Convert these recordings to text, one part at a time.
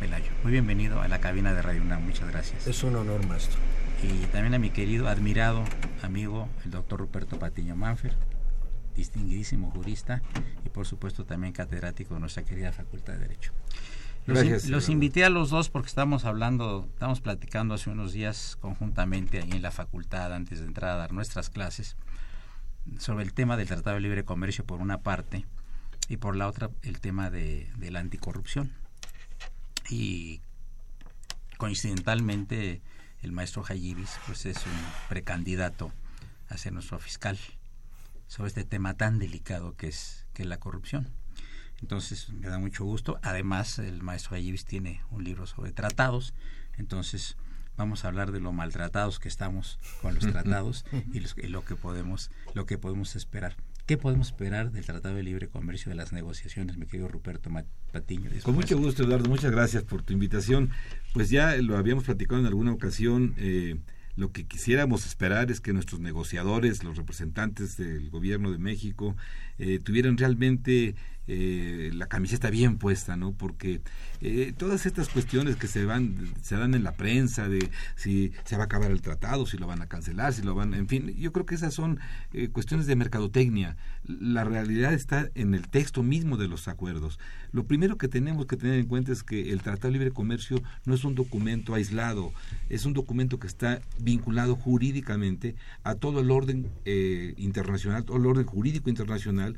Velayo. Muy bienvenido a la cabina de Radio UNAM, muchas gracias. Es un honor, maestro. Y también a mi querido, admirado amigo, el doctor Ruperto Patiño Manfer, distinguidísimo jurista y por supuesto también catedrático de nuestra querida Facultad de Derecho. Los, invité a los dos porque estamos hablando, estamos platicando hace unos días conjuntamente ahí en la facultad antes de entrar a dar nuestras clases sobre el tema del Tratado de Libre Comercio por una parte y por la otra el tema de, la anticorrupción. Y coincidentalmente el maestro Jayibis pues es un precandidato a ser nuestro fiscal sobre este tema tan delicado que es, que es la corrupción. Entonces me da mucho gusto. Además, el maestro Ayibis tiene un libro sobre tratados. Entonces vamos a hablar de lo maltratados que estamos con los tratados y, lo que podemos lo que podemos esperar. ¿Qué podemos esperar del Tratado de Libre Comercio, de las negociaciones, mi querido Ruperto Patiño? Con mucho gusto, Eduardo. Muchas gracias por tu invitación. Pues ya lo habíamos platicado en alguna ocasión. Eh, lo que quisiéramos esperar es que nuestros negociadores, los representantes del gobierno de México, eh, tuvieran realmente eh, la camiseta bien puesta, ¿no? Porque eh, todas estas cuestiones que se van, se dan en la prensa de si se va a acabar el tratado, si lo van a cancelar, si lo van, en fin, yo creo que esas son eh, cuestiones de mercadotecnia. La realidad está en el texto mismo de los acuerdos. Lo primero que tenemos que tener en cuenta es que el Tratado de Libre Comercio no es un documento aislado, es un documento que está vinculado jurídicamente a todo el orden internacional, todo el orden jurídico internacional,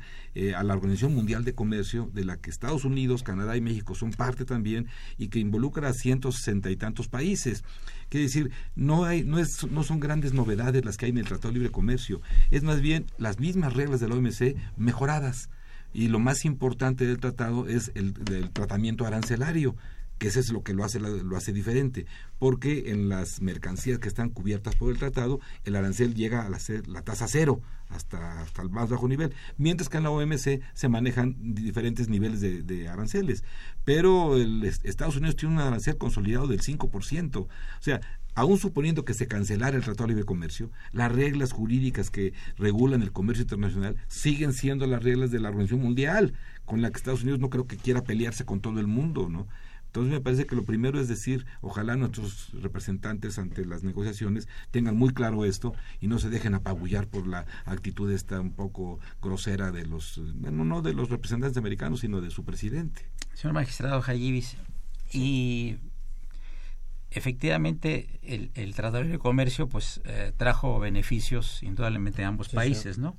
a la Organización Mundial de Comercio, de la que Estados Unidos, Canadá y México son parte también y que involucra a ciento sesenta y tantos países. Quiere decir, no, hay, no, es, no son grandes novedades las que hay en el Tratado de Libre Comercio, es más bien las mismas reglas de la OMC mejoradas. Y lo más importante del tratado es el, tratamiento arancelario que eso es lo que lo hace, lo hace diferente, porque en las mercancías que están cubiertas por el tratado, el arancel llega a la, la tasa cero, hasta, hasta el más bajo nivel, mientras que en la OMC se manejan diferentes niveles de, aranceles. Pero el, Estados Unidos tiene un arancel consolidado del 5%. O sea, aún suponiendo que se cancelara el Tratado de Libre Comercio, las reglas jurídicas que regulan el comercio internacional siguen siendo las reglas de la Organización Mundial, con la que Estados Unidos no creo que quiera pelearse con todo el mundo, ¿no? Entonces me parece que lo primero es decir, ojalá nuestros representantes ante las negociaciones tengan muy claro esto y no se dejen apabullar por la actitud esta un poco grosera de los, no de los representantes americanos, sino de su presidente. Señor magistrado Jayibis, y efectivamente el, el Tratado de Comercio pues eh, trajo beneficios indudablemente a ambos países, ¿no?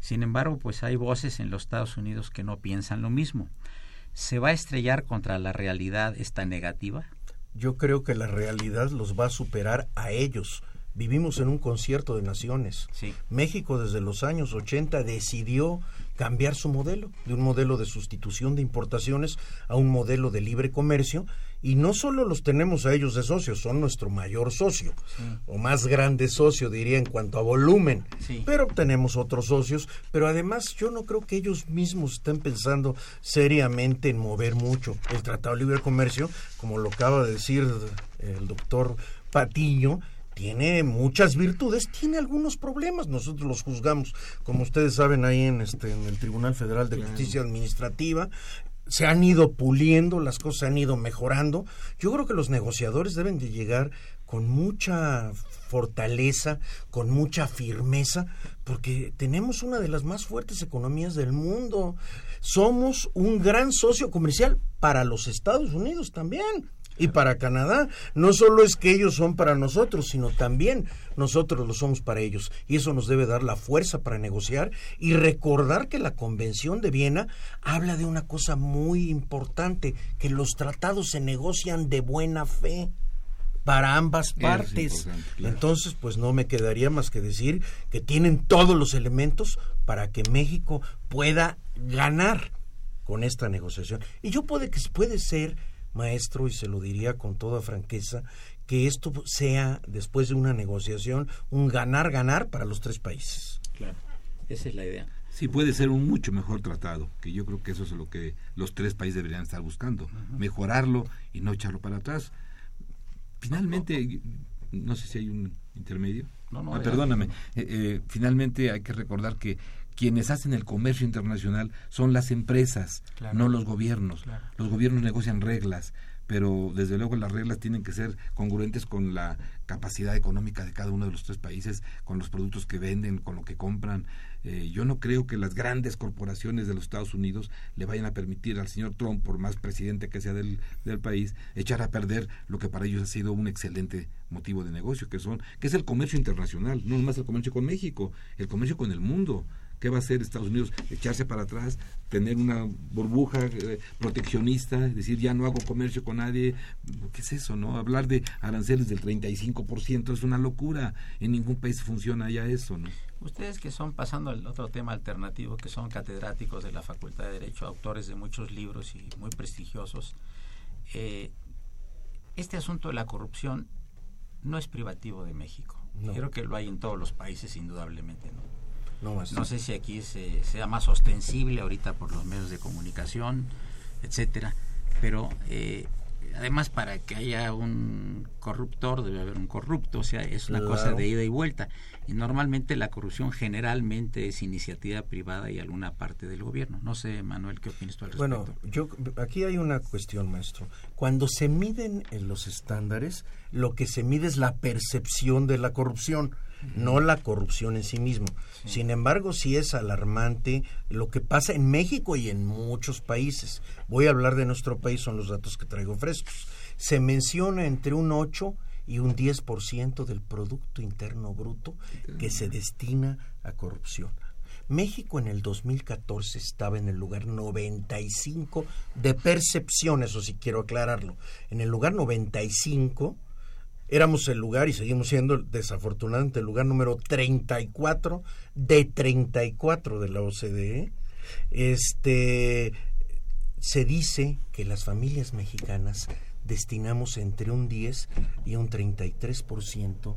Sin embargo, pues hay voces en los Estados Unidos que no piensan lo mismo. ¿Se va a estrellar contra la realidad esta negativa? Yo creo que la realidad los va a superar a ellos. Vivimos en un concierto de naciones. Sí. México desde los años 80 decidió cambiar su modelo, de un modelo de sustitución de importaciones a un modelo de libre comercio, y no solo los tenemos a ellos de socios, son nuestro mayor socio, o más grande socio, diría, en cuanto a volumen, Sí. pero tenemos otros socios, pero además yo no creo que ellos mismos estén pensando seriamente en mover mucho el Tratado de Libre Comercio, como lo acaba de decir el doctor Patiño, tiene muchas virtudes, tiene algunos problemas. Nosotros los juzgamos, como ustedes saben, ahí en este en el Tribunal Federal de Justicia Administrativa. Se han ido puliendo, las cosas se han ido mejorando. Yo creo que los negociadores deben de llegar con mucha fortaleza, con mucha firmeza, porque tenemos una de las más fuertes economías del mundo. Somos un gran socio comercial para los Estados Unidos también y para Canadá. No solo es que ellos son para nosotros, sino también nosotros lo somos para ellos. Y eso nos debe dar la fuerza para negociar y recordar que la Convención de Viena habla de una cosa muy importante, que los tratados se negocian de buena fe para ambas partes. claro. Entonces, pues no me quedaría más que decir que tienen todos los elementos para que México pueda ganar con esta negociación. Y yo puede que puede ser, maestro, y se lo diría con toda franqueza, que esto sea, después de una negociación, un ganar-ganar para los tres países. Claro. Esa es la idea. Sí, puede ser un mucho mejor tratado, que yo creo que eso es lo que los tres países deberían estar buscando, mejorarlo y no echarlo para atrás. Finalmente, no sé si hay un intermedio. No, no, Ah, perdóname. Eh, eh, finalmente hay que recordar que quienes hacen el comercio internacional son las empresas, Claro. no los gobiernos. Claro. Los gobiernos negocian reglas, pero desde luego las reglas tienen que ser congruentes con la capacidad económica de cada uno de los tres países, con los productos que venden, con lo que compran. Eh, yo no creo que las grandes corporaciones de los Estados Unidos le vayan a permitir al señor Trump, por más presidente que sea del, del país, echar a perder lo que para ellos ha sido un excelente motivo de negocio, que son, que es el comercio internacional, no nomás el comercio con México, el comercio con el mundo. ¿Qué va a hacer Estados Unidos? Echarse para atrás, tener una burbuja eh, proteccionista, decir ya no hago comercio con nadie. ¿Qué es eso, no? Hablar de aranceles del 35% es una locura. En ningún país funciona ya eso, ¿no? Ustedes que son, pasando al otro tema alternativo, que son catedráticos de la Facultad de Derecho, autores de muchos libros y muy prestigiosos, eh, este asunto de la corrupción no es privativo de México. No. Creo que lo hay en todos los países, indudablemente. ¿no? No, sé si aquí se, sea más ostensible ahorita por los medios de comunicación, etcétera, pero eh, además para que haya un corruptor debe haber un corrupto, o sea, es una cosa de ida y vuelta. Y normalmente la corrupción generalmente es iniciativa privada y alguna parte del gobierno. No sé, Manuel, ¿qué opinas tú al respecto? Bueno, yo aquí hay una cuestión, maestro. Cuando se miden en los estándares, lo que se mide es la percepción de la corrupción, no la corrupción en sí mismo. Sin embargo, sí es alarmante lo que pasa en México y en muchos países. Voy a hablar de nuestro país, son los datos que traigo frescos. Se menciona entre un 8 y un 10% del Producto Interno Bruto que se destina a corrupción. México en el 2014 estaba en el lugar 95 de percepción, eso sí quiero aclararlo. En el lugar 95 éramos el lugar y seguimos siendo desafortunadamente el lugar número 34 de 34 de la OCDE. Este se dice que las familias mexicanas destinamos entre un 10 y un 33%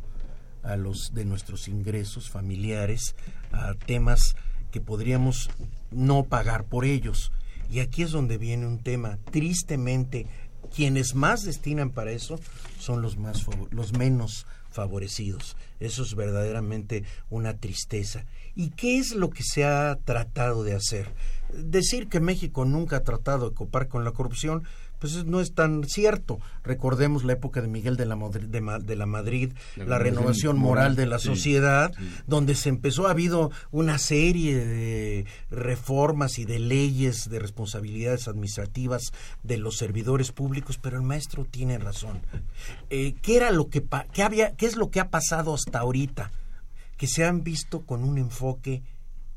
a los de nuestros ingresos familiares a temas que podríamos no pagar por ellos. Y aquí es donde viene un tema. Tristemente, quienes más destinan para eso son los más los menos favorecidos. Eso es verdaderamente una tristeza. ¿Y qué es lo que se ha tratado de hacer? Decir que México nunca ha tratado de copar con la corrupción, pues no es tan cierto. Recordemos la época de Miguel de la, Madri- de la Madrid, La la, renovación moral, de la sí, sociedad, sí. donde se empezó, ha habido una serie de reformas y de leyes de responsabilidades administrativas de los servidores públicos, pero el maestro tiene razón. Eh, ¿Qué era lo que qué había, qué es lo que ha pasado hasta ahorita? Que se han visto con un enfoque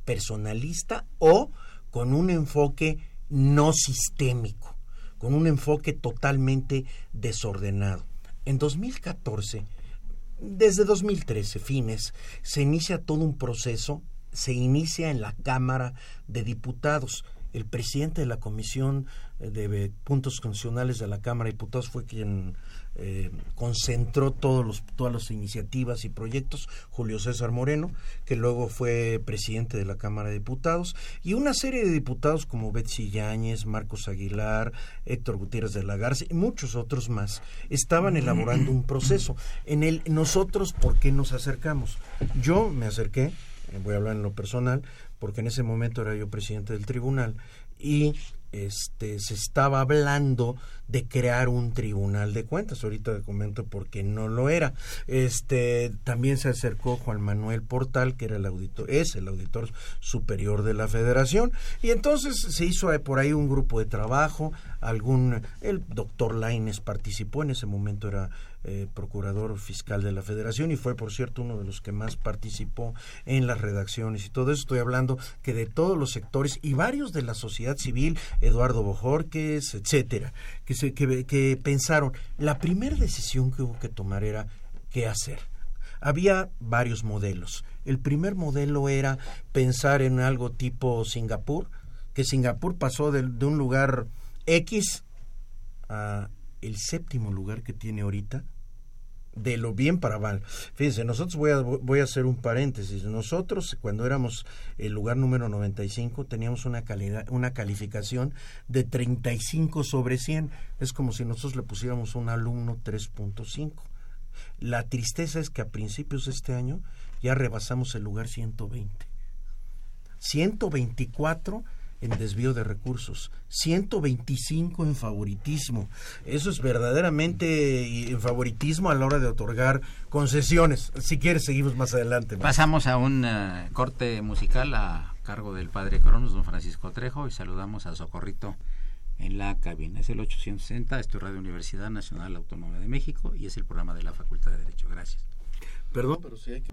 personalista o con un enfoque no sistémico, con un enfoque totalmente desordenado. En 2014, desde 2013, fines, se inicia todo un proceso, se inicia en la Cámara de Diputados. El presidente de la Comisión de Puntos Constitucionales de la Cámara de Diputados fue quien eh, concentró todos los, todas las iniciativas y proyectos, Julio César Moreno, que luego fue presidente de la Cámara de Diputados, y una serie de diputados como Betsy Yáñez, Marcos Aguilar, Héctor Gutiérrez de la Garza y muchos otros más, estaban elaborando un proceso. En el nosotros, ¿por qué nos acercamos? Yo me acerqué, eh, voy a hablar en lo personal, porque en ese momento era yo presidente del tribunal, y este, se estaba hablando de crear un tribunal de cuentas. Ahorita comento por qué no lo era. Este, también se acercó Juan Manuel Portal, que era el auditor, es el auditor superior de la Federación, y entonces se hizo por ahí un grupo de trabajo. Algún, el doctor Laines participó en ese momento era eh, procurador fiscal de la Federación y fue, por cierto, uno de los que más participó en las redacciones y todo eso. Estoy hablando que de todos los sectores y varios de la sociedad civil, Eduardo Bojorques, etcétera, que, se, que, pensaron, la primera decisión que hubo que tomar era qué hacer. Había varios modelos. El primer modelo era pensar en algo tipo Singapur, que Singapur pasó de, de un lugar X a el séptimo lugar que tiene ahorita de lo bien para mal. Fíjense, nosotros voy a, voy a hacer un paréntesis. Nosotros, cuando éramos el lugar número 95, teníamos una, calidad, una calificación de 35 sobre 100. Es como si nosotros le pusiéramos un alumno 3.5. La tristeza es que a principios de este año ya rebasamos el lugar 120. 124 en desvío de recursos, 125 en favoritismo. Eso es verdaderamente en favoritismo a la hora de otorgar concesiones. Si quieres, seguimos más adelante. Pasamos a un eh, corte musical a cargo del padre Cronos, don Francisco Trejo, y saludamos a Socorrito en la cabina. Es el 860, es tu Radio Universidad Nacional Autónoma de México y es el programa de la Facultad de Derecho. Gracias. Perdón, pero si hay que...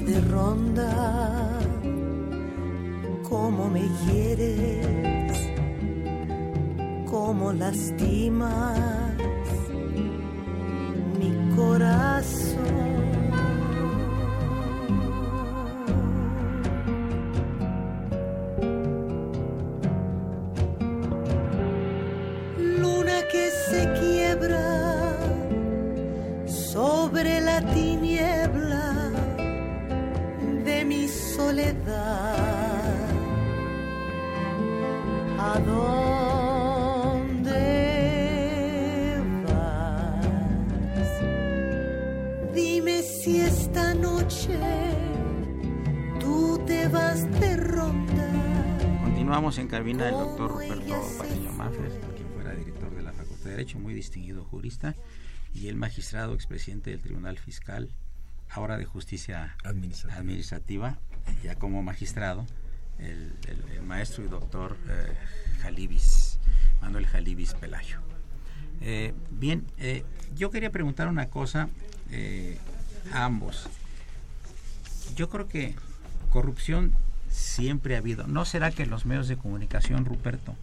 De ronda, cómo me quieres, cómo lastimas mi corazón. Continuamos en cabina el doctor Roberto Patiño Mafres, quien fuera director de la Facultad de Derecho, muy distinguido jurista, y el magistrado expresidente del Tribunal Fiscal ahora de justicia administrativa, ya como magistrado, el, maestro y doctor eh, Jalibis, Manuel Jalibis Pelayo. Eh, bien, eh, yo quería preguntar una cosa a ambos. yo creo que corrupción siempre ha habido. ¿No será que los medios de comunicación, Ruperto,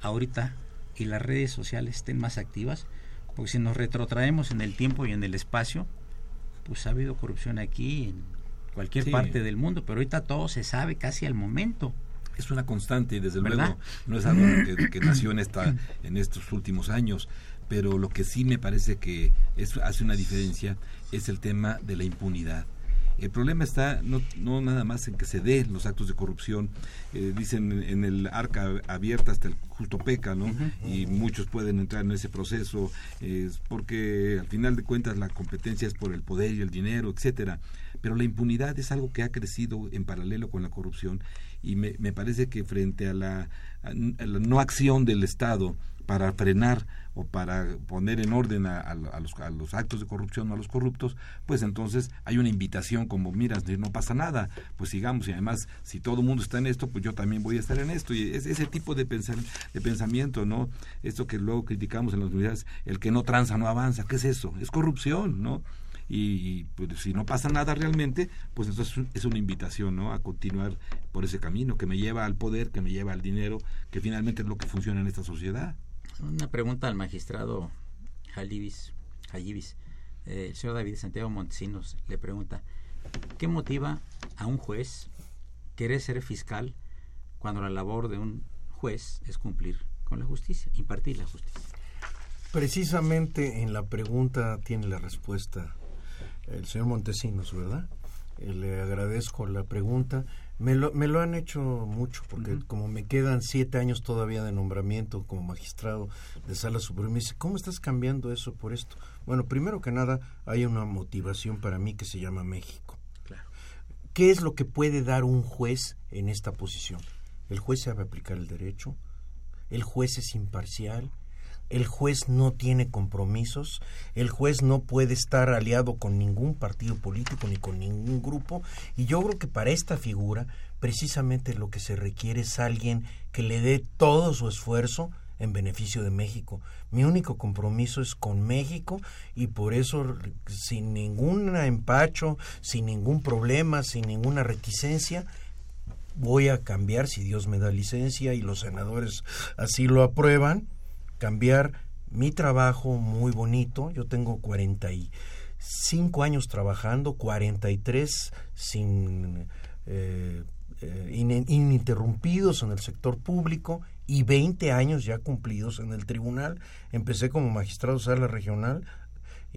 ahorita y las redes sociales estén más activas? Porque si nos retrotraemos en el tiempo y en el espacio, pues ha habido corrupción aquí en cualquier parte del mundo, pero ahorita todo se sabe casi al momento. Es una constante y desde luego no es algo que, nació en, esta, en estos últimos años, pero lo que sí me parece que es, hace una diferencia es el tema de la impunidad el problema está no, no nada más en que se den los actos de corrupción, eh, dicen en el arca abierta hasta el justo peca, ¿no? Y muchos pueden entrar en ese proceso, porque al final de cuentas la competencia es por el poder y el dinero, etcétera. Pero la impunidad es algo que ha crecido en paralelo con la corrupción y me, me parece que frente a la, a la no acción del Estado para frenar o para poner en orden a, los, a, los, actos de corrupción o a los corruptos, pues entonces hay una invitación como, mira, no pasa nada, pues sigamos y además si todo el mundo está en esto, pues yo también voy a estar en esto. Y es ese tipo de, de pensamiento, ¿no? Esto que luego criticamos en las unidades, el que no tranza no avanza, ¿qué es eso? Es corrupción, ¿no? y, pues, si no pasa nada realmente, pues entonces es una invitación ¿no? a continuar por ese camino que me lleva al poder, que me lleva al dinero, que finalmente es lo que funciona en esta sociedad. Una pregunta al magistrado Jalibis, eh, el señor David Santiago Montesinos le pregunta, ¿qué motiva a un juez querer ser fiscal cuando la labor de un juez es cumplir con la justicia, impartir la justicia? Precisamente en la pregunta tiene la respuesta el señor Montesinos, ¿verdad? Eh, le agradezco la pregunta. Me lo, me lo han hecho mucho, porque como me quedan siete años todavía de nombramiento como magistrado de sala suprema, me dice, ¿cómo estás cambiando eso por esto? Bueno, primero que nada, hay una motivación para mí que se llama México. Claro. ¿Qué es lo que puede dar un juez en esta posición? El juez sabe aplicar el derecho, el juez es imparcial, el juez no tiene compromisos, el juez no puede estar aliado con ningún partido político ni con ningún grupo y yo creo que para esta figura precisamente lo que se requiere es alguien que le dé todo su esfuerzo en beneficio de México. Mi único compromiso es con México y por eso sin ningún empacho, sin ningún problema, sin ninguna reticencia, voy a cambiar si Dios me da licencia y los senadores así lo aprueban cambiar mi trabajo muy bonito. Yo tengo 45 años trabajando, 43 sin eh, eh, ininterrumpidos en el sector público y 20 años ya cumplidos en el tribunal. Empecé como magistrado sala regional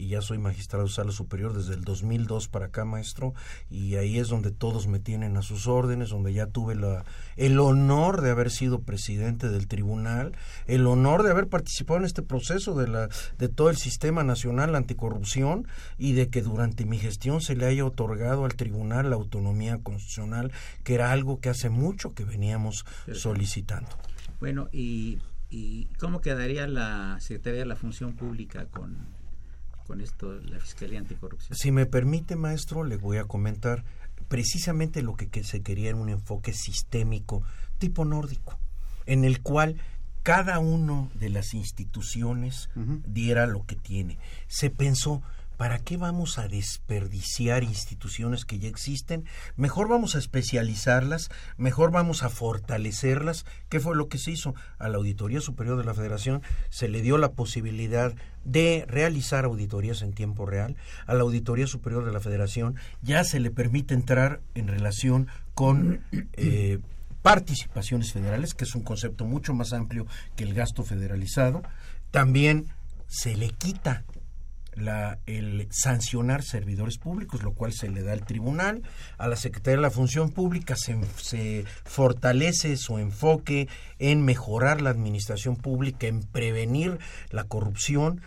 y ya soy magistrado de sala superior desde el 2002 para acá, maestro, y ahí es donde todos me tienen a sus órdenes, donde ya tuve la, el honor de haber sido presidente del tribunal, el honor de haber participado en este proceso de, la, de todo el sistema nacional anticorrupción y de que durante mi gestión se le haya otorgado al tribunal la autonomía constitucional, que era algo que hace mucho que veníamos solicitando. Bueno, y, ¿y cómo quedaría la Secretaría de la Función Pública con con esto la Fiscalía Anticorrupción. Si me permite, maestro, le voy a comentar precisamente lo que, se quería en un enfoque sistémico tipo nórdico, en el cual cada uno de las instituciones diera lo que tiene. Se pensó, ¿para qué vamos a desperdiciar instituciones que ya existen? Mejor vamos a especializarlas, mejor vamos a fortalecerlas. ¿Qué fue lo que se hizo? A la Auditoría Superior de la Federación se le dio la posibilidad de realizar auditorías en tiempo real. A la Auditoría Superior de la Federación ya se le permite entrar en relación con... Eh, participaciones federales, que es un concepto mucho más amplio que el gasto federalizado. También se le quita la, el sancionar servidores públicos, lo cual se le da al tribunal. A la Secretaría de la Función Pública se, se, fortalece su enfoque en mejorar la administración pública, en prevenir la corrupción.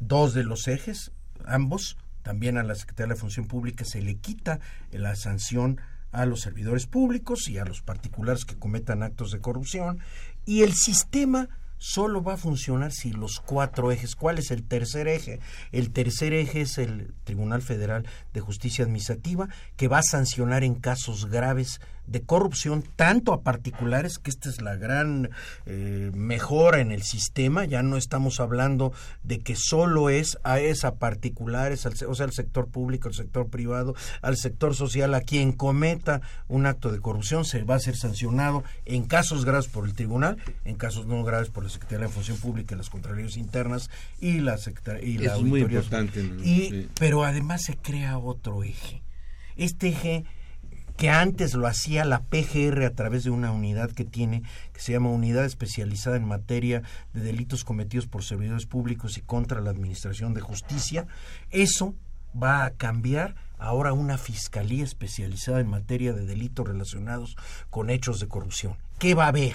Dos de los ejes, ambos, también a la Secretaría de la Función Pública se le quita la sanción a los servidores públicos y a los particulares que cometan actos de corrupción. Y el sistema solo va a funcionar si los cuatro ejes. ¿Cuál es el tercer eje? El tercer eje es el Tribunal Federal de Justicia Administrativa, que va a sancionar en casos graves de corrupción tanto a particulares, que esta es la gran eh, mejora en el sistema, ya no estamos hablando de que solo es a esa particulares, al, o sea, al sector público, al sector privado, al sector social, a quien cometa un acto de corrupción se va a ser sancionado en casos graves por el tribunal, en casos no graves por la Secretaría de Función Pública, las Contralorías Internas y la, y la es muy importante. Y, Pero además se crea otro eje. Este eje que antes lo hacía la PGR a través de una unidad que tiene, que se llama Unidad Especializada en Materia de Delitos Cometidos por Servidores Públicos y contra la Administración de Justicia, eso va a cambiar ahora una Fiscalía Especializada en Materia de Delitos relacionados con hechos de corrupción. ¿Qué va a haber?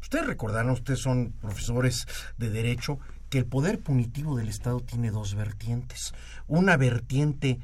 Ustedes recordarán, ustedes son profesores de Derecho, que el poder punitivo del Estado tiene dos vertientes. Una vertiente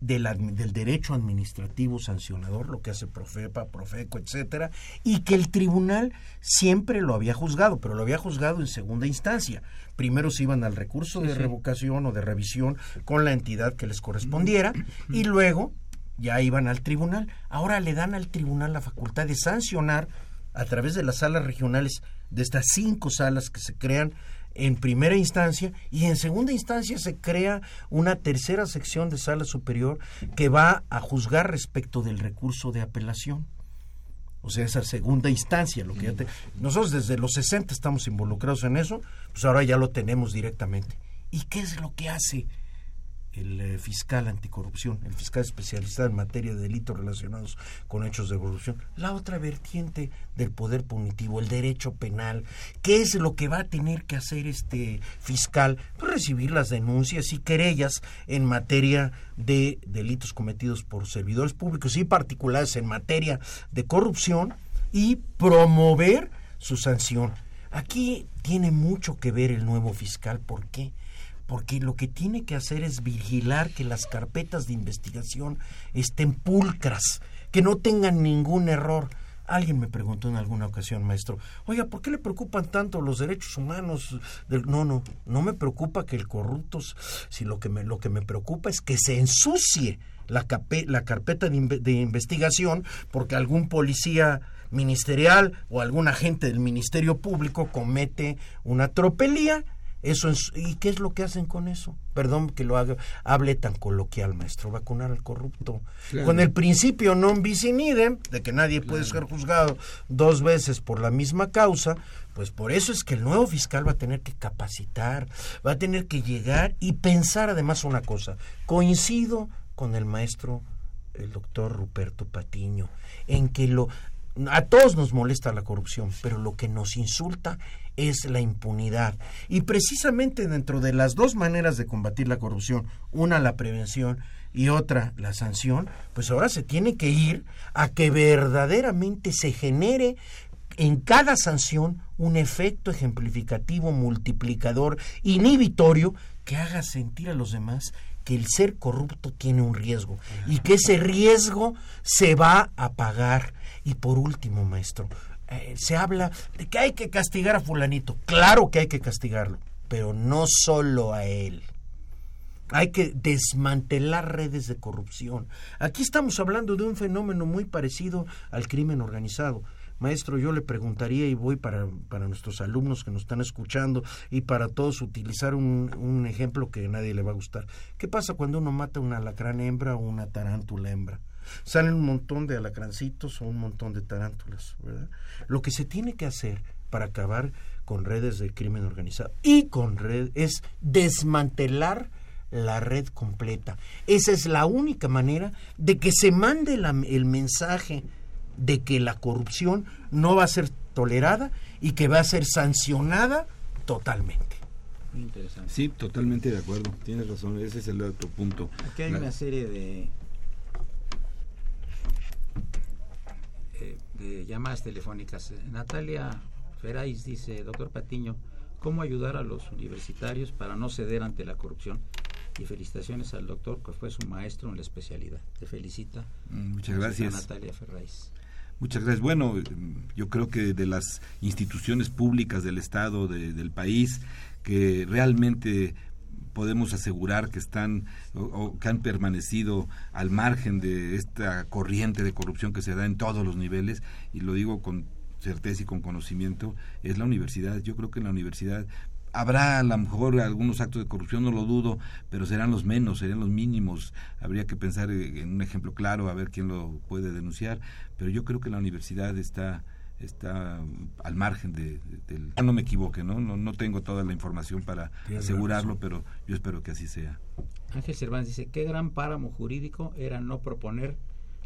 del derecho administrativo sancionador, lo que hace Profepa, Profeco, etcétera, y que el tribunal siempre lo había juzgado, pero lo había juzgado en segunda instancia. Primero se iban al recurso de revocación o de revisión con la entidad que les correspondiera y luego ya iban al tribunal. Ahora le dan al tribunal la facultad de sancionar a través de las salas regionales, de estas cinco salas que se crean en primera instancia y en segunda instancia se crea una tercera sección de sala superior que va a juzgar respecto del recurso de apelación. O sea, esa segunda instancia, lo que nosotros desde los 60 estamos involucrados en eso, pues ahora ya lo tenemos directamente. ¿Y qué es lo que hace el eh, fiscal anticorrupción, el fiscal especializado en materia de delitos relacionados con hechos de corrupción. La otra vertiente del poder punitivo, el derecho penal. ¿Qué es lo que va a tener que hacer este fiscal? Pues recibir las denuncias y querellas en materia de delitos cometidos por servidores públicos y particulares en materia de corrupción y promover su sanción. Aquí tiene mucho que ver el nuevo fiscal. ¿Por qué? Porque lo que tiene que hacer es vigilar que las carpetas de investigación estén pulcras, que no tengan ningún error. Alguien me preguntó en alguna ocasión, maestro, oiga, ¿por qué le preocupan tanto los derechos humanos? No, no, no me preocupa que el corrupto, si lo que me, lo que me preocupa es que se ensucie la, la carpeta de investigación porque algún policía ministerial o algún agente del Ministerio Público comete una tropelía eso ¿Y qué es lo que hacen con eso? Perdón que lo haga, hable tan coloquial, maestro, vacunar al corrupto. Con el principio non bis in idem, de que nadie puede ser juzgado dos veces por la misma causa, pues por eso es que el nuevo fiscal va a tener que capacitar, va a tener que llegar y pensar además una cosa. Coincido con el maestro, el doctor Ruperto Patiño, en que lo a todos nos molesta la corrupción, pero lo que nos insulta es la impunidad. Y precisamente dentro de las dos maneras de combatir la corrupción, una la prevención y otra la sanción, pues ahora se tiene que ir a que verdaderamente se genere en cada sanción un efecto ejemplificativo, multiplicador, inhibitorio, que haga sentir a los demás que el ser corrupto tiene un riesgo y que ese riesgo se va a pagar. Y por último, maestro, eh, se habla de que hay que castigar a fulanito. Claro que hay que castigarlo, pero no solo a él. Hay que desmantelar redes de corrupción. Aquí estamos hablando de un fenómeno muy parecido al crimen organizado. Maestro, yo le preguntaría y voy para, para nuestros alumnos que nos están escuchando y para todos utilizar un, un ejemplo que a nadie le va a gustar. ¿Qué pasa cuando uno mata una alacrán hembra o una tarántula hembra? Salen un montón de alacrancitos o un montón de tarántulas, ¿verdad? Lo que se tiene que hacer para acabar con redes de crimen organizado y con red es desmantelar la red completa. Esa es la única manera de que se mande el mensaje de que la corrupción no va a ser tolerada y que va a ser sancionada totalmente. Muy interesante. Sí, totalmente de acuerdo. Tienes razón, ese es el otro punto. Aquí hay una serie de, eh, de llamadas telefónicas. Natalia Ferais dice, doctor Patiño, ¿cómo ayudar a los universitarios para no ceder ante la corrupción? Y felicitaciones al doctor que fue su maestro en la especialidad. Te felicita. Mm, muchas gracias. Natalia Ferraiz. Muchas gracias. Bueno, yo creo que de las instituciones públicas del Estado, del país, que realmente podemos asegurar que están o, que han permanecido al margen de esta corriente de corrupción que se da en todos los niveles y lo digo con certeza y con conocimiento es la universidad yo creo que en la universidad habrá a lo mejor algunos actos de corrupción, no lo dudo, pero serán los menos, serán los mínimos. Habría que pensar en un ejemplo claro, a ver quién lo puede denunciar, pero yo creo que la universidad está está al margen de, del... No me equivoque, ¿no? ¿no? No tengo toda la información para asegurarlo, pero yo espero que así sea. Ángel Cervantes dice, qué gran páramo jurídico era no proponer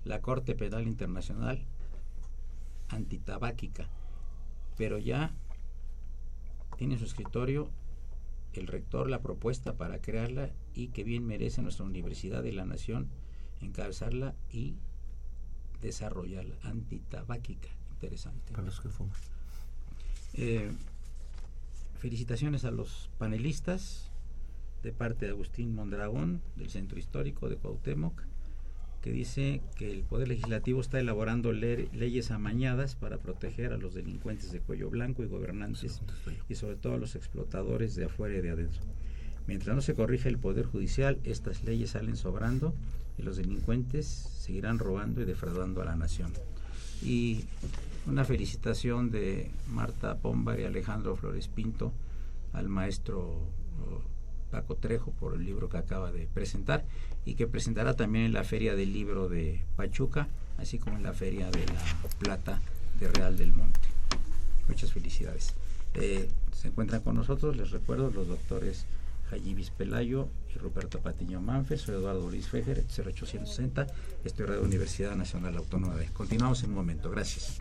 la Corte Penal Internacional antitabáquica, pero ya tiene en su escritorio el rector la propuesta para crearla y que bien merece nuestra Universidad de la Nación encabezarla y desarrollarla antitabáquica interesante. Para los que fuman. Eh, felicitaciones a los panelistas de parte de Agustín Mondragón del Centro Histórico de Cuauhtémoc que dice que el Poder Legislativo está elaborando leyes amañadas para proteger a los delincuentes de cuello blanco y gobernantes y sobre todo a los explotadores de afuera y de adentro. Mientras no se corrige el Poder Judicial, estas leyes salen sobrando y los delincuentes seguirán robando y defraudando a la nación. Y una felicitación de Marta Pombar y Alejandro Flores Pinto al maestro Paco Trejo por el libro que acaba de presentar y que presentará también en la Feria del Libro de Pachuca, así como en la Feria de la Plata de Real del Monte. Muchas felicidades. Eh, se encuentran con nosotros, les recuerdo, los doctores Jayibis Pelayo y Ruperto Patiño Manfe, soy Eduardo Luis Fejer, 0860, estoy de Universidad Nacional Autónoma de. Continuamos en un momento, gracias.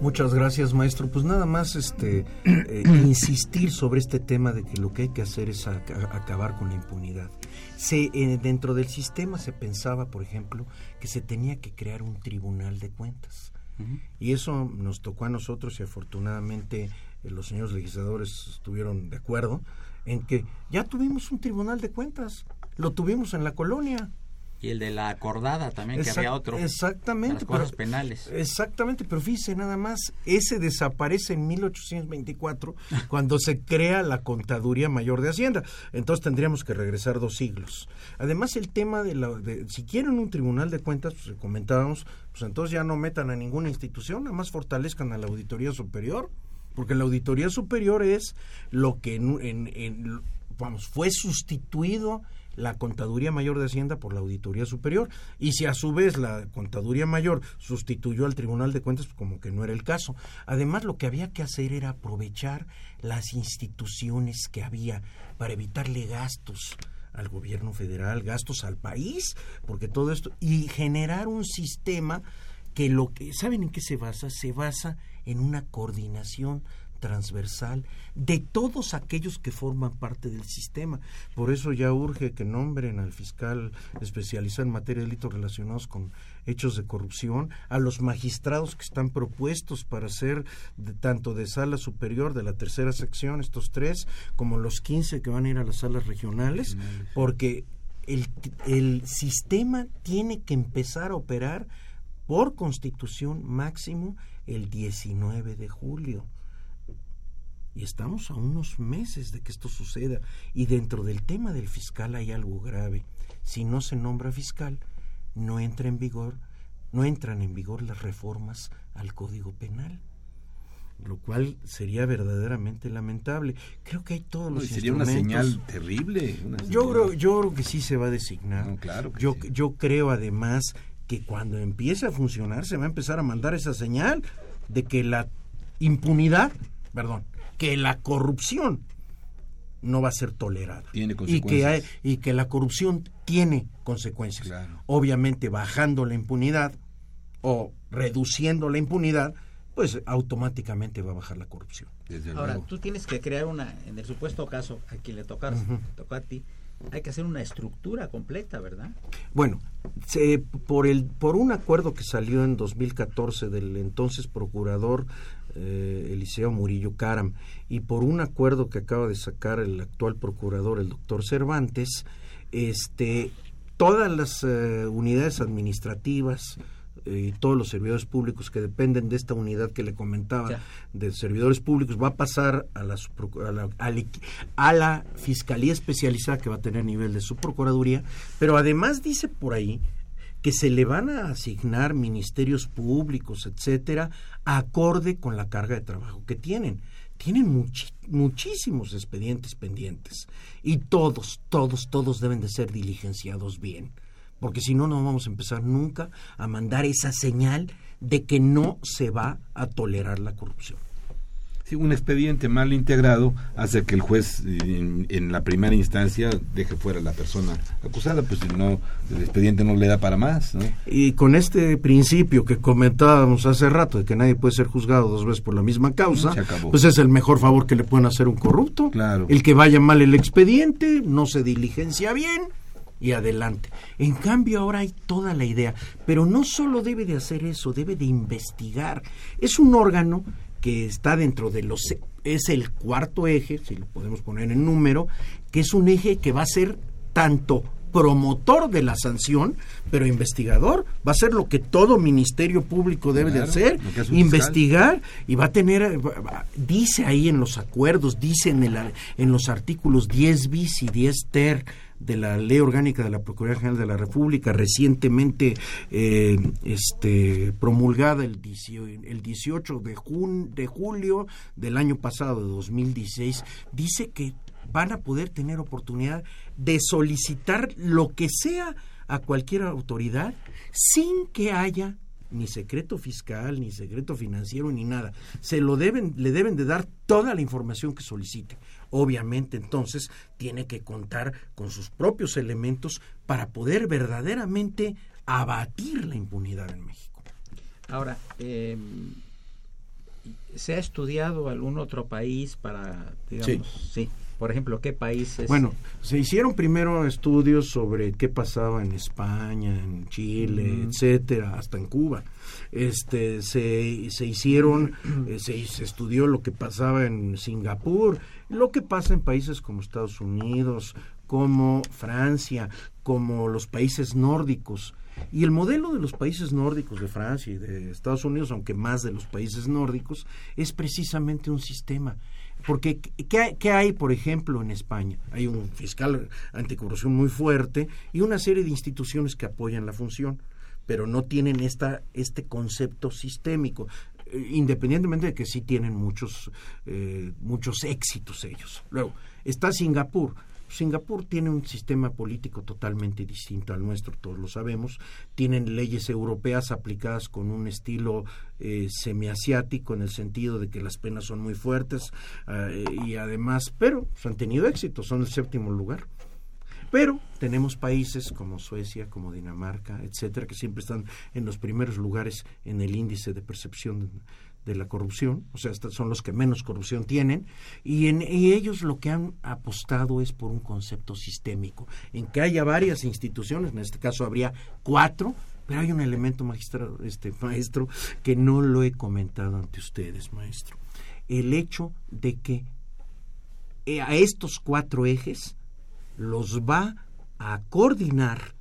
Muchas gracias, maestro. Pues nada más este eh, insistir sobre este tema de que lo que hay que hacer es a- a- acabar con la impunidad. Se, eh, dentro del sistema se pensaba, por ejemplo, que se tenía que crear un tribunal de cuentas. Y eso nos tocó a nosotros y afortunadamente eh, los señores legisladores estuvieron de acuerdo en que ya tuvimos un tribunal de cuentas. Lo tuvimos en la colonia. Y el de la acordada también, que había otro. Exactamente. Las cosas pero- penales. Exactamente, pero fíjese nada más, ese desaparece en 1824 cuando se crea la Contaduría Mayor de Hacienda. Entonces tendríamos que regresar dos siglos. Además, el tema de, la, de si quieren un tribunal de cuentas, pues comentábamos, pues entonces ya no metan a ninguna institución, nada más fortalezcan a la Auditoría Superior, porque la Auditoría Superior es lo que en, en- en- vamos, fue sustituido la Contaduría Mayor de Hacienda por la Auditoría Superior. Y si a su vez la Contaduría Mayor sustituyó al Tribunal de Cuentas, pues como que no era el caso. Además, lo que había que hacer era aprovechar las instituciones que había para evitarle gastos al gobierno federal, gastos al país, porque todo esto, y generar un sistema que lo que, ¿saben en qué se basa? Se basa en una coordinación transversal de todos aquellos que forman parte del sistema. Por eso ya urge que nombren al fiscal especializado en materia de delitos relacionados con hechos de corrupción, a los magistrados que están propuestos para ser de, tanto de sala superior de la tercera sección, estos tres, como los 15 que van a ir a las salas regionales, porque el, el sistema tiene que empezar a operar por constitución máximo el 19 de julio. Y estamos a unos meses de que esto suceda. Y dentro del tema del fiscal hay algo grave. Si no se nombra fiscal, no entra en vigor, no entran en vigor las reformas al Código Penal lo cual sería verdaderamente lamentable. Creo que hay todos los sería una señal terrible. Yo creo, yo creo que sí se va a designar. claro yo, yo creo además que cuando empiece a funcionar se va a empezar a mandar esa señal de que la impunidad, perdón, que la corrupción no va a ser tolerada. Tiene y que, y que la corrupción tiene consecuencias. Obviamente bajando la impunidad o reduciendo la impunidad, pues automáticamente va a bajar la corrupción. Ahora, tú tienes que crear una, en el supuesto caso a quien le toca, toca a ti, hay que hacer una estructura completa, ¿verdad? Bueno, se, por, el, por un acuerdo que salió en 2014 del entonces procurador eh, Eliseo Murillo Caram y por un acuerdo que acaba de sacar el actual procurador, el doctor Cervantes, este, todas las eh, unidades administrativas, y todos los servidores públicos que dependen de esta unidad que le comentaba de servidores públicos va a pasar a la, a la, fiscalía especializada que va a tener nivel de su procuraduría. Pero además dice por ahí que se le van a asignar ministerios públicos etcétera acorde con la carga de trabajo que tienen tienen muchísimos expedientes pendientes y todos todos todos deben de ser diligenciados bien porque si no, no vamos a empezar nunca a mandar esa señal de que no se va a tolerar la corrupción. Sí, un expediente mal integrado hace que el juez en, la primera instancia deje fuera a la persona acusada, pues si no, el expediente no le da para más. Y con este principio que comentábamos hace rato de que nadie puede ser juzgado dos veces por la misma causa, pues es el mejor favor que le pueden hacer un corrupto. Claro. El que vaya mal el expediente, no se diligencia bien y adelante. En cambio ahora hay toda la idea, pero no solo debe de hacer eso, debe de investigar. Es un órgano que está dentro de los es el cuarto eje, si lo podemos poner en número, que es un eje que va a ser tanto promotor de la sanción, pero investigador, va a ser lo que todo ministerio público debe de hacer, investigar y va a tener, dice ahí en los acuerdos, dice en, el, en los artículos 10 bis y 10 ter, de la Ley Orgánica de la Procuraduría General de la República, recientemente eh, este, promulgada el, el 18 de, de julio del año pasado, de 2016, dice que van a poder tener oportunidad de solicitar lo que sea a cualquier autoridad sin que haya ni secreto fiscal, ni secreto financiero, ni nada. Se lo deben, le deben de dar toda la información que solicite obviamente entonces tiene que contar con sus propios elementos para poder verdaderamente abatir la impunidad en México. Ahora, em, ¿se ha estudiado algún otro país para, digamos, sí. Por ejemplo, ¿qué países? Bueno, se hicieron primero estudios sobre qué pasaba en España, en Chile, etcétera, hasta en Cuba. Este, se, se hicieron, eh, se, se, estudió lo que pasaba en Singapur, lo que pasa en países como Estados Unidos, como Francia, como los países nórdicos. Y el modelo de los países nórdicos, de Francia y de Estados Unidos, aunque más de los países nórdicos, es precisamente un sistema porque, ¿qué, hay, por ejemplo, en España? Hay un fiscal anticorrupción muy fuerte y una serie de instituciones que apoyan la función, pero no tienen esta, este concepto sistémico, independientemente de que sí tienen muchos, eh, muchos éxitos ellos. Luego, está Singapur. Singapur tiene un sistema político totalmente distinto al nuestro, todos lo sabemos. Tienen leyes europeas aplicadas con un estilo eh, semiasiático en el sentido de que las penas son muy fuertes eh, y además, pero pues, han tenido éxito, son el séptimo lugar. Pero tenemos países como Suecia, como Dinamarca, etcétera, que siempre están en los primeros lugares en el índice de percepción de la corrupción, o sea, son los que menos corrupción tienen, y, en, ellos lo que han apostado es por un concepto sistémico, en que haya varias instituciones, en este caso habría cuatro, pero hay un elemento magistrado, este maestro, que no lo he comentado ante ustedes, maestro. El hecho de que eh, a estos cuatro ejes los va a coordinar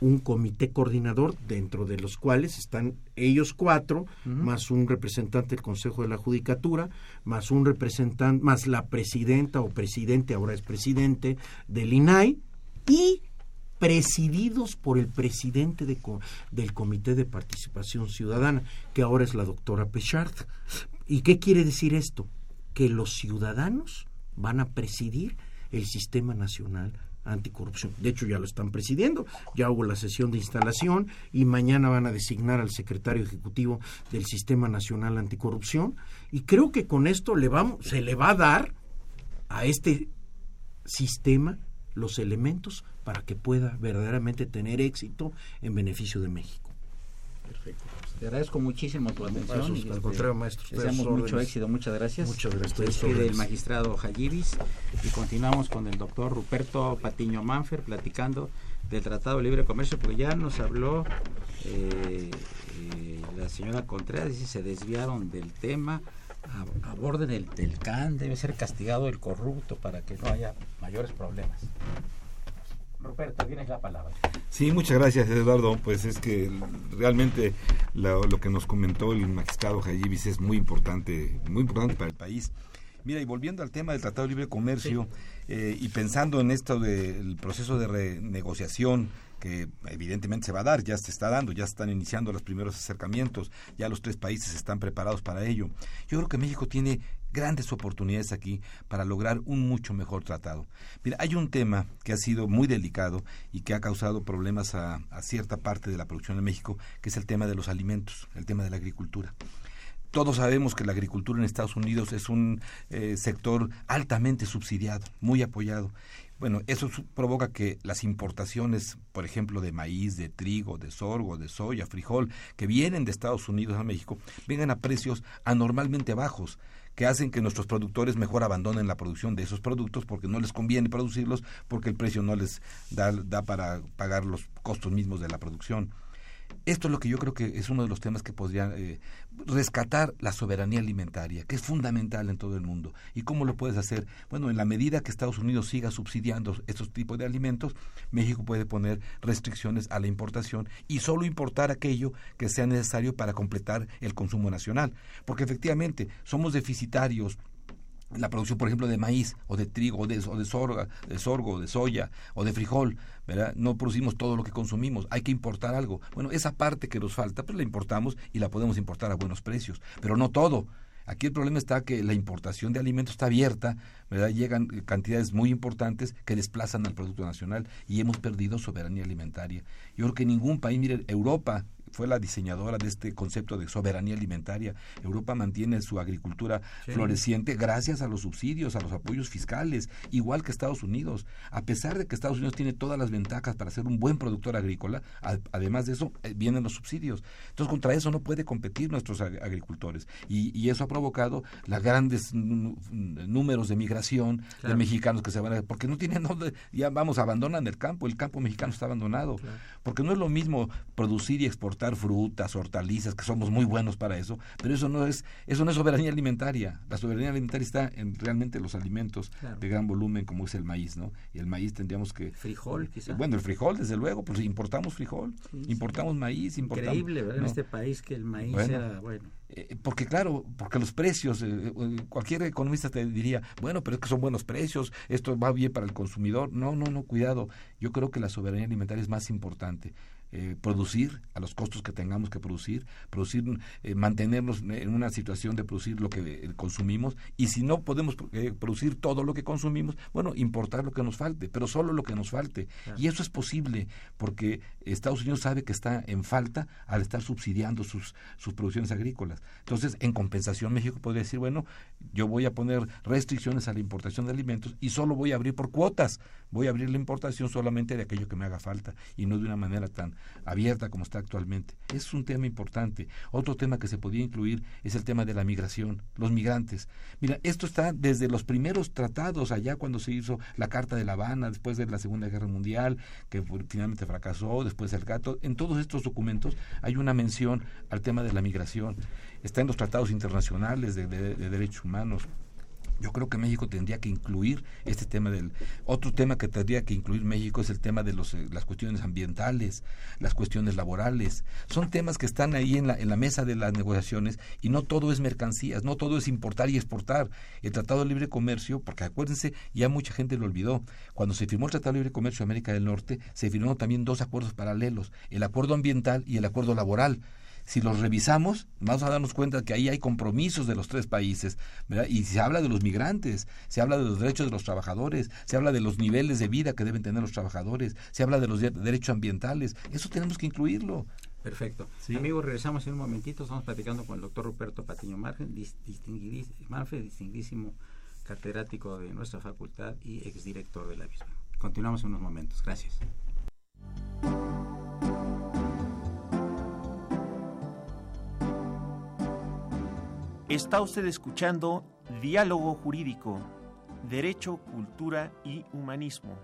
un comité coordinador dentro de los cuales están ellos cuatro, más un representante del Consejo de la Judicatura, más un representante, más la presidenta o presidente, ahora es presidente del INAI, y presididos por el presidente del Comité de Participación Ciudadana, que ahora es la doctora Pechard. ¿Y qué quiere decir esto? Que los ciudadanos van a presidir el Sistema Nacional anticorrupción. De hecho, ya lo están presidiendo, ya hubo la sesión de instalación y mañana van a designar al secretario ejecutivo del Sistema Nacional Anticorrupción y creo que con esto le vamos, se le va a dar a este sistema los elementos para que pueda verdaderamente tener éxito en beneficio de México. Perfecto. Te agradezco muchísimo tu atención. al este, contrario, maestro. Deseamos mucho éxito. Muchas gracias. Muchas gracias. el magistrado Jayibis y continuamos con el doctor Ruperto Patiño Manfer platicando del Tratado de Libre Comercio, porque ya nos habló eh, eh, la señora Contreras, dice se desviaron del tema, aborden el del CAN, debe ser castigado el corrupto para que no haya mayores problemas. Roberto, tienes la palabra. Sí, muchas gracias, Eduardo. Pues es que realmente lo, que nos comentó el magistrado Jayibis es muy importante, muy importante para el país. Mira, y volviendo al tema del Tratado de Libre Comercio eh, y pensando en esto del proceso de renegociación que evidentemente se va a dar, ya se está dando, ya están iniciando los primeros acercamientos, ya los tres países están preparados para ello. Yo creo que México tiene grandes oportunidades aquí para lograr un mucho mejor tratado. Mira, hay un tema que ha sido muy delicado y que ha causado problemas a, cierta parte de la producción en México, que es el tema de los alimentos, el tema de la agricultura. Todos sabemos que la agricultura en Estados Unidos es un eh, sector altamente subsidiado, muy apoyado. Bueno, eso provoca que las importaciones, por ejemplo, de maíz, de trigo, de sorgo, de soya, frijol, que vienen de Estados Unidos a México, vengan a precios anormalmente bajos que hacen que nuestros productores mejor abandonen la producción de esos productos porque no les conviene producirlos porque el precio no les da, da para pagar los costos mismos de la producción. Esto es lo que yo creo que es uno de los temas que podrían eh, rescatar la soberanía alimentaria, que es fundamental en todo el mundo. ¿Y cómo lo puedes hacer? Bueno, en la medida que Estados Unidos siga subsidiando estos tipos de alimentos, México puede poner restricciones a la importación y solo importar aquello que sea necesario para completar el consumo nacional. Porque efectivamente somos deficitarios la producción, por ejemplo, de maíz o de trigo o de, o de, sorgo, de sorgo, de soya o de frijol, ¿verdad? No producimos todo lo que consumimos, hay que importar algo. Bueno, esa parte que nos falta, pues la importamos y la podemos importar a buenos precios, pero no todo. Aquí el problema está que la importación de alimentos está abierta, ¿verdad? Llegan cantidades muy importantes que desplazan al producto nacional y hemos perdido soberanía alimentaria. Yo creo que ningún país, mire, Europa, fue la diseñadora de este concepto de soberanía alimentaria. Europa mantiene su agricultura floreciente gracias a los subsidios, a los apoyos fiscales, igual que Estados Unidos. A pesar de que Estados Unidos tiene todas las ventajas para ser un buen productor agrícola, además de eso eh, vienen los subsidios. Entonces contra eso no puede competir nuestros agricultores y, eso ha provocado los grandes números de migración de mexicanos que se van a porque no tienen dónde ya vamos abandonan el campo, el campo mexicano está abandonado, porque no es lo mismo producir y exportar frutas, hortalizas, que somos muy buenos para eso, pero eso no es eso no es soberanía alimentaria. La soberanía alimentaria está en realmente los alimentos de gran volumen como es el maíz, ¿no? Y el maíz tendríamos que frijol, quizás. Bueno, el frijol desde luego, pues importamos frijol, importamos maíz, importamos Increíble, ¿verdad? En este país que el maíz bueno, era bueno Eh, porque claro, porque los precios, eh, eh, cualquier economista te diría, bueno, pero es que son buenos precios, esto va bien para el consumidor. No, no, no, cuidado. Yo creo que la soberanía alimentaria es más importante. Eh, producir a los costos que tengamos que producir, producir, eh, mantenernos en una situación de producir lo que eh, consumimos y si no podemos producir todo lo que consumimos, bueno, importar lo que nos falte, pero solo lo que nos falte. Y eso es posible porque Estados Unidos sabe que está en falta al estar subsidiando sus, sus producciones agrícolas. Entonces, en compensación, México podría decir, bueno, yo voy a poner restricciones a la importación de alimentos y solo voy a abrir por cuotas, voy a abrir la importación solamente de aquello que me haga falta y no de una manera tan abierta como está actualmente. Es un tema importante. Otro tema que se podía incluir es el tema de la migración, los migrantes. Mira, esto está desde los primeros tratados, allá cuando se hizo la Carta de La Habana, después de la Segunda Guerra Mundial, que finalmente fracasó, después el gato. En todos estos documentos hay una mención al tema de la migración. Está en los tratados internacionales de derechos humanos yo creo que México tendría que incluir este tema del otro tema que tendría que incluir México es el tema de los, eh, las cuestiones ambientales, las cuestiones laborales. Son temas que están ahí en la, en la mesa de las negociaciones y no todo es mercancías, no todo es importar y exportar. El Tratado de Libre Comercio, porque acuérdense, ya mucha gente lo olvidó, cuando se firmó el Tratado de Libre Comercio de América del Norte, se firmaron también dos acuerdos paralelos, el acuerdo ambiental y el acuerdo laboral si los revisamos, vamos a darnos cuenta que ahí hay compromisos de los tres países, ¿verdad? Y se habla de los migrantes, se habla de los derechos de los trabajadores, se habla de los niveles de vida que deben tener los trabajadores, se habla de los derechos ambientales, eso tenemos que incluirlo. Perfecto. Amigos, regresamos en un momentito, estamos platicando con el doctor Ruperto Patiño Margen, distinguidísimo catedrático de nuestra facultad y exdirector de la misma. Continuamos en unos momentos. Gracias. Está usted escuchando Diálogo Jurídico, Derecho, Cultura y Humanismo.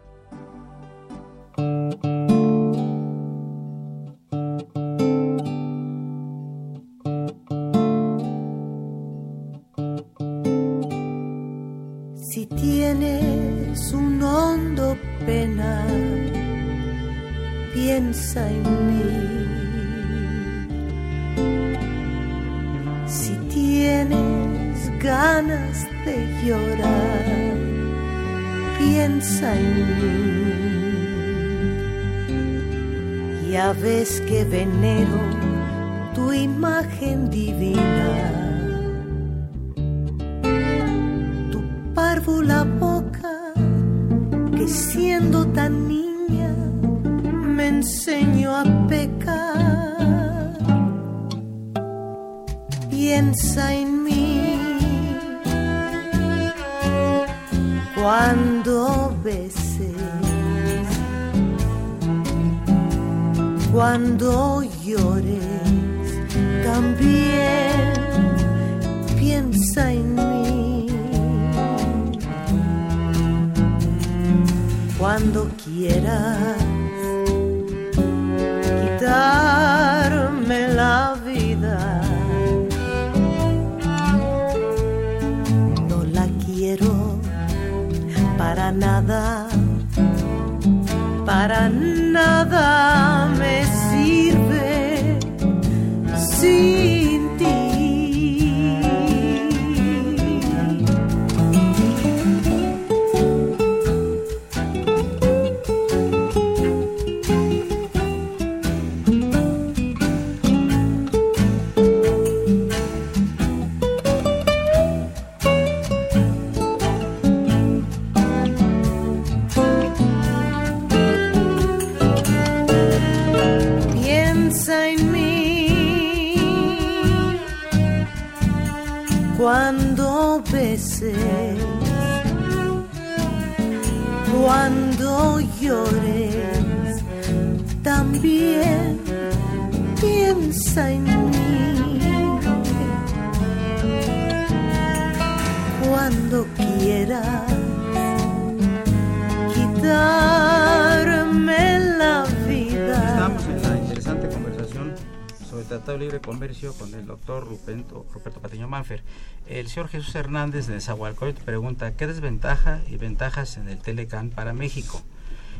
El señor Jesús Hernández de Zahualcóyotl pregunta, ¿qué desventaja y ventajas en el Telecan para México?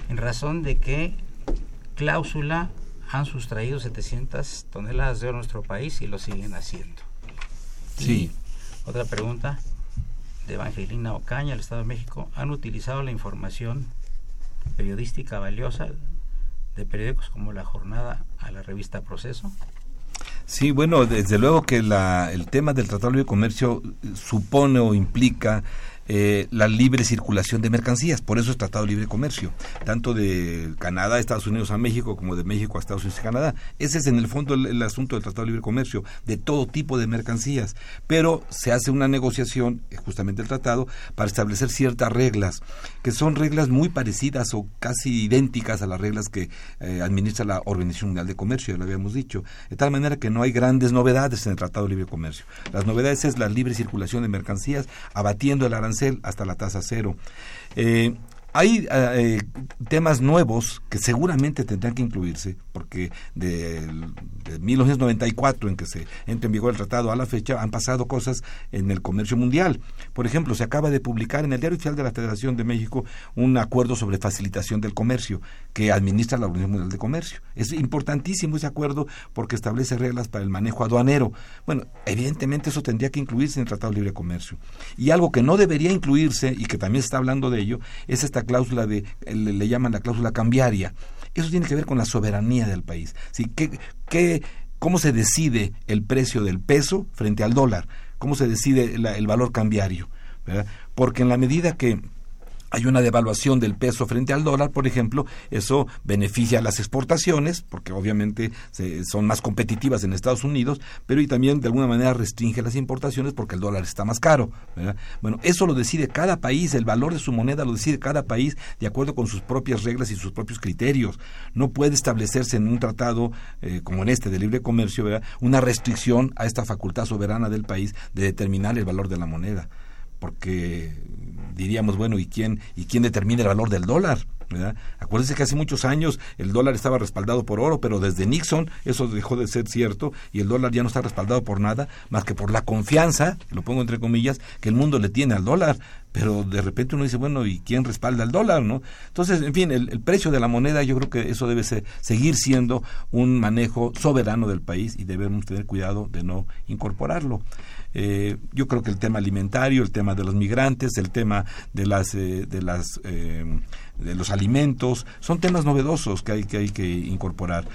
En razón de que cláusula han sustraído 700 toneladas de oro a nuestro país y lo siguen haciendo. Sí. Otra pregunta de Evangelina Ocaña, del Estado de México. ¿Han utilizado la información periodística valiosa de periódicos como La Jornada a la revista Proceso? Sí, bueno, desde luego que la, el tema del Tratado de Comercio supone o implica eh, la libre circulación de mercancías. Por eso es Tratado de Libre Comercio, tanto de Canadá, Estados Unidos a México, como de México a Estados Unidos y Canadá. Ese es en el fondo el, asunto del Tratado de Libre Comercio, de todo tipo de mercancías. Pero se hace una negociación, eh, justamente el tratado, para establecer ciertas reglas, que son reglas muy parecidas o casi idénticas a las reglas que eh, administra la Organización Mundial de Comercio, ya lo habíamos dicho. De tal manera que no hay grandes novedades en el Tratado de Libre Comercio. Las novedades es la libre circulación de mercancías, abatiendo el arancel hasta la tasa cero. Eh, hay eh, temas nuevos que seguramente tendrán que incluirse, porque de, de, 1994, en que se entra en vigor el tratado, a la fecha han pasado cosas en el comercio mundial. Por ejemplo, se acaba de publicar en el Diario Oficial de la Federación de México un acuerdo sobre facilitación del comercio que administra la Organización Mundial de Comercio. Es importantísimo ese acuerdo porque establece reglas para el manejo aduanero. Bueno, evidentemente eso tendría que incluirse en el Tratado de Libre Comercio. Y algo que no debería incluirse, y que también se está hablando de ello, es esta cláusula de, le, llaman la cláusula cambiaria. Eso tiene que ver con la soberanía del país. ¿Sí? ¿Qué, qué, ¿Cómo se decide el precio del peso frente al dólar? ¿Cómo se decide el valor cambiario? Porque en la medida que hay una devaluación del peso frente al dólar, por ejemplo, eso beneficia a las exportaciones, porque obviamente son más competitivas en Estados Unidos, pero y también de alguna manera restringe las importaciones porque el dólar está más caro. Bueno, eso lo decide cada país, el valor de su moneda lo decide cada país de acuerdo con sus propias reglas y sus propios criterios. No puede establecerse en un tratado eh, como en este de libre comercio una restricción a esta facultad soberana del país de determinar el valor de la moneda porque diríamos, bueno, ¿y quién, ¿y quién determina el valor del dólar? ¿verdad? Acuérdense que hace muchos años el dólar estaba respaldado por oro, pero desde Nixon eso dejó de ser cierto y el dólar ya no está respaldado por nada más que por la confianza, lo pongo entre comillas, que el mundo le tiene al dólar. Pero de repente uno dice, bueno, ¿y quién respalda el dólar? no Entonces, en fin, el, precio de la moneda, yo creo que eso debe ser, seguir siendo un manejo soberano del país y debemos tener cuidado de no incorporarlo. Eh, yo creo que el tema alimentario, el tema de los migrantes, el tema de las eh, de las eh, de los alimentos, son temas novedosos que hay que hay que incorporar.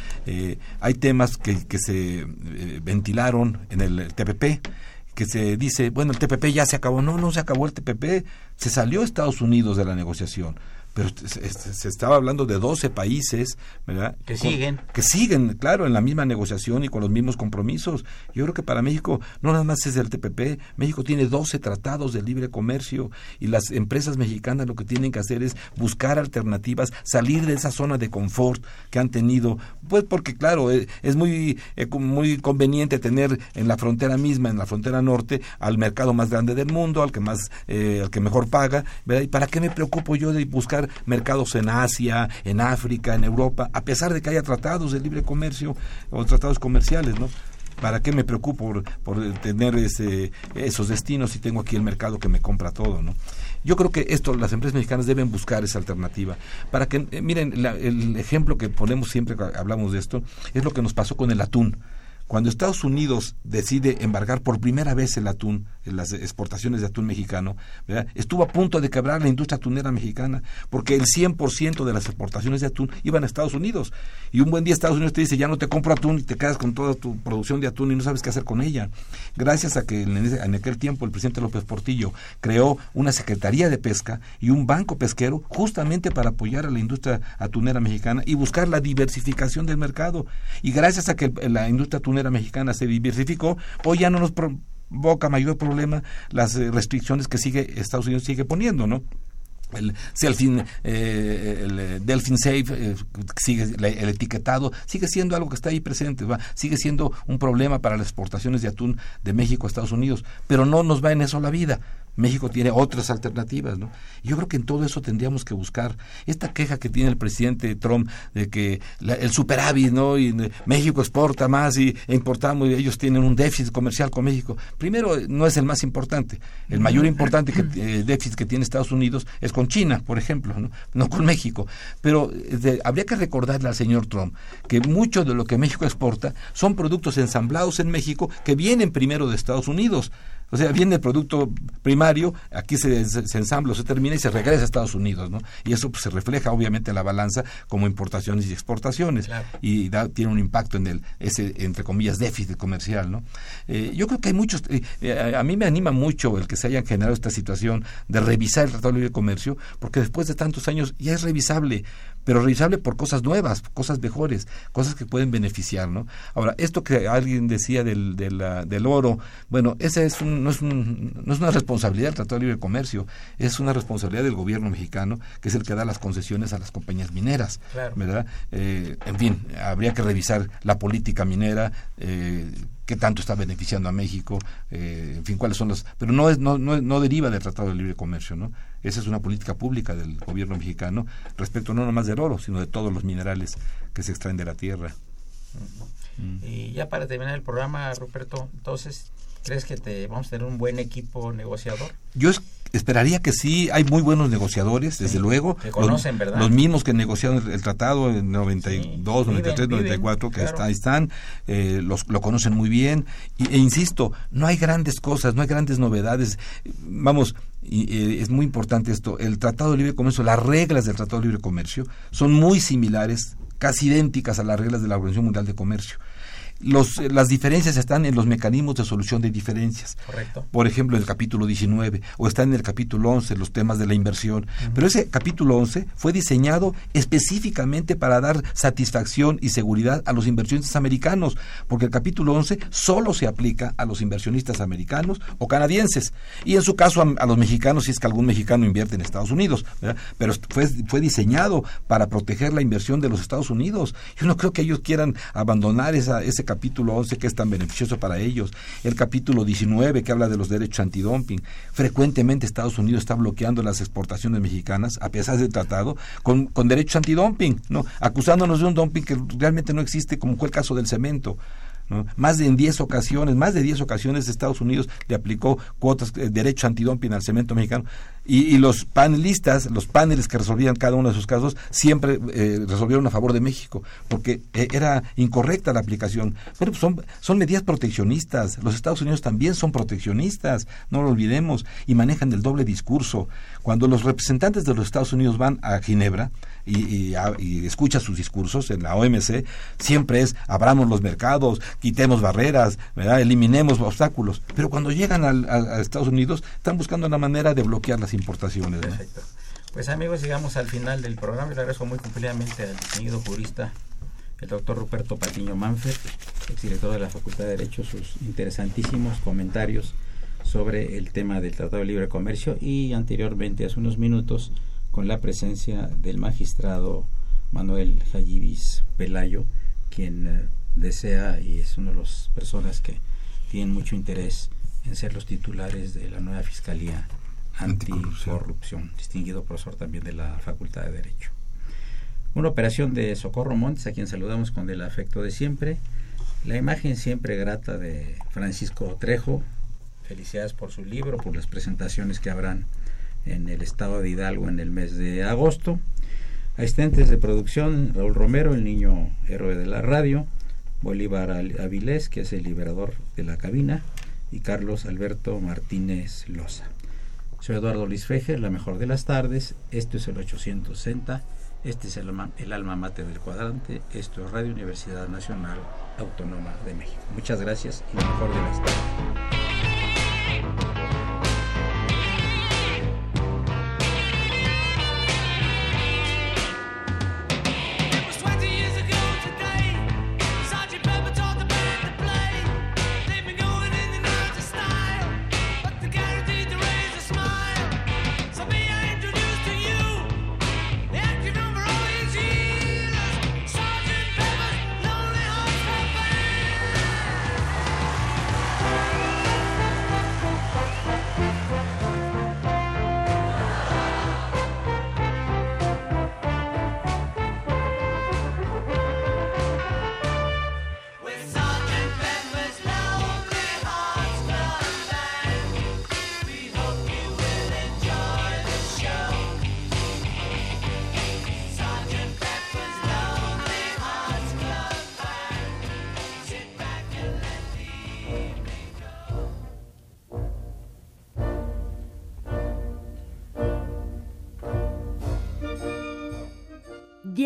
hay temas que, que se ventilaron en el TPP que se dice, bueno, el TPP ya se acabó. No, no se acabó el TPP, se salió Estados Unidos de la negociación pero se, estaba hablando de 12 países, ¿verdad? Que siguen. Que siguen, claro, en la misma negociación y con los mismos compromisos. Yo creo que para México no nada más es el TPP, México tiene 12 tratados de libre comercio y las empresas mexicanas lo que tienen que hacer es buscar alternativas, salir de esa zona de confort que han tenido, pues porque claro, eh, es, muy, eh, muy conveniente tener en la frontera misma, en la frontera norte, al mercado más grande del mundo, al que más, eh, al que mejor paga, ¿verdad? ¿Y para qué me preocupo yo de buscar mercados en Asia, en África, en Europa, a pesar de que haya tratados de libre comercio o tratados comerciales, ¿no? ¿Para qué me preocupo por, tener ese, esos destinos si tengo aquí el mercado que me compra todo, ¿no? Yo creo que esto, las empresas mexicanas deben buscar esa alternativa. Para que, eh, miren, el ejemplo que ponemos siempre hablamos de esto es lo que nos pasó con el atún. Cuando Estados Unidos decide embargar por primera vez el atún, en las exportaciones de atún mexicano, estuvo a punto de quebrar la industria atunera mexicana, porque el 100% de las exportaciones de atún iban a Estados Unidos. Y un buen día Estados Unidos te dice, ya no te compro atún y te quedas con toda tu producción de atún y no sabes qué hacer con ella. Gracias a que en aquel tiempo el presidente López Portillo creó una Secretaría de Pesca y un banco pesquero justamente para apoyar a la industria atunera mexicana y buscar la diversificación del mercado. Y gracias a que la industria atunera mexicana se diversificó, hoy ya no nos provoca mayor problema las eh, restricciones que sigue Estados Unidos sigue poniendo, ¿no? el Delfin, eh, el eh, Delfin Safe, sigue el etiquetado, sigue siendo algo que está ahí presente, ¿va? sigue siendo un problema para las exportaciones de atún de México a Estados Unidos, pero no nos va en eso la vida. México tiene otras alternativas, ¿no? Yo creo que en todo eso tendríamos que buscar esta queja que tiene el presidente Trump de que el superávit, ¿no? Y México exporta más y e importamos y ellos tienen un déficit comercial con México. Primero, no es el más importante. El mayor importante que, eh, déficit que tiene Estados Unidos es con China, por ejemplo, no, no con México. Pero habría que recordarle al señor Trump que mucho de lo que México exporta son productos ensamblados en México que vienen primero de Estados Unidos. O sea, viene el producto primario, aquí se, se, ensambla, se termina y se regresa a Estados Unidos, ¿no? Y eso pues, se refleja obviamente en la balanza como importaciones y exportaciones y da, tiene un impacto en el ese entre comillas déficit comercial, ¿no? Eh, yo creo que hay muchos, eh, eh, a mí me anima mucho el que se hayan generado esta situación de revisar el Tratado de Libre Comercio, porque después de tantos años ya es revisable pero revisable por cosas nuevas, cosas mejores, cosas que pueden beneficiar, ¿no? Ahora, esto que alguien decía del, del, del oro, bueno, esa es no, es no es una responsabilidad del Tratado de Libre Comercio, es una responsabilidad del gobierno mexicano, que es el que da las concesiones a las compañías mineras, ¿verdad? Eh, en fin, habría que revisar la política minera, eh, qué tanto está beneficiando a México, eh, en fin, cuáles son las... Pero no, es, no, no, no deriva del Tratado de Libre Comercio, ¿no? Esa es una política pública del gobierno mexicano respecto no nomás del oro, sino de todos los minerales que se extraen de la tierra. Y ya para terminar el programa, Ruperto, entonces, ¿crees que te vamos a tener un buen equipo negociador? Yo esperaría que sí, hay muy buenos negociadores, desde luego. Que conocen, los, ¿verdad? Los mismos que negociaron el, tratado en 92, 93, 94, que ahí están, eh, los, lo conocen muy bien. Y, e insisto, no hay grandes cosas, no hay grandes novedades. Vamos, y, es muy importante esto, el Tratado de Libre Comercio, las reglas del Tratado de Libre Comercio son muy similares, casi idénticas a las reglas de la Organización Mundial de Comercio. Los, eh, las diferencias están en los mecanismos de solución de diferencias. Correcto. Por ejemplo, en el capítulo 19 o está en el capítulo 11 los temas de la inversión. Pero ese capítulo 11 fue diseñado específicamente para dar satisfacción y seguridad a los inversionistas americanos, porque el capítulo 11 solo se aplica a los inversionistas americanos o canadienses y en su caso a, los mexicanos si es que algún mexicano invierte en Estados Unidos. Pero fue, fue diseñado para proteger la inversión de los Estados Unidos. Yo no creo que ellos quieran abandonar esa, ese capítulo 11 que es tan beneficioso para ellos, el capítulo 19 que habla de los derechos antidumping. Frecuentemente Estados Unidos está bloqueando las exportaciones mexicanas, a pesar del tratado, con, con derechos antidumping, ¿no? acusándonos de un dumping que realmente no existe, como fue el caso del cemento. Más de en 10 ocasiones, más de 10 ocasiones Estados Unidos le aplicó cuotas, de derecho antidumping al cemento mexicano. Y, los panelistas, los paneles que resolvían cada uno de sus casos, siempre eh, resolvieron a favor de México, porque eh, era incorrecta la aplicación. Pues son, son medidas proteccionistas. Los Estados Unidos también son proteccionistas, no lo olvidemos, y manejan el doble discurso. Cuando los representantes de los Estados Unidos van a Ginebra, y, y, escucha sus discursos en la OMC, siempre es abramos los mercados, quitemos barreras, ¿verdad? eliminemos obstáculos. Pero cuando llegan a, Estados Unidos, están buscando una manera de bloquear las importaciones. Perfecto. Pues amigos, llegamos al final del programa y le agradezco muy cumplidamente al distinguido jurista, el doctor Ruperto Patiño Manfred, exdirector de la Facultad de Derecho, sus interesantísimos comentarios sobre el tema del Tratado de Libre Comercio y anteriormente, hace unos minutos, con la presencia del magistrado Manuel Jayibis Pelayo, quien eh, desea y es una de las personas que tienen mucho interés en ser los titulares de la nueva Fiscalía Anticorrupción, distinguido profesor también de la Facultad de Derecho. Una operación de Socorro Montes, a quien saludamos con el afecto de siempre. La imagen siempre grata de Francisco Trejo. Felicidades por su libro, por las presentaciones que habrán en el estado de Hidalgo en el mes de agosto. Asistentes de producción, Raúl Romero, el niño héroe de la radio, Bolívar Avilés, que es el liberador de la cabina, y Carlos Alberto Martínez Loza. Soy Eduardo Luis Fejer, la mejor de las tardes. Esto es el 860, este es el, el alma mate del cuadrante, esto es Radio Universidad Nacional Autónoma de México. Muchas gracias y la mejor de las tardes.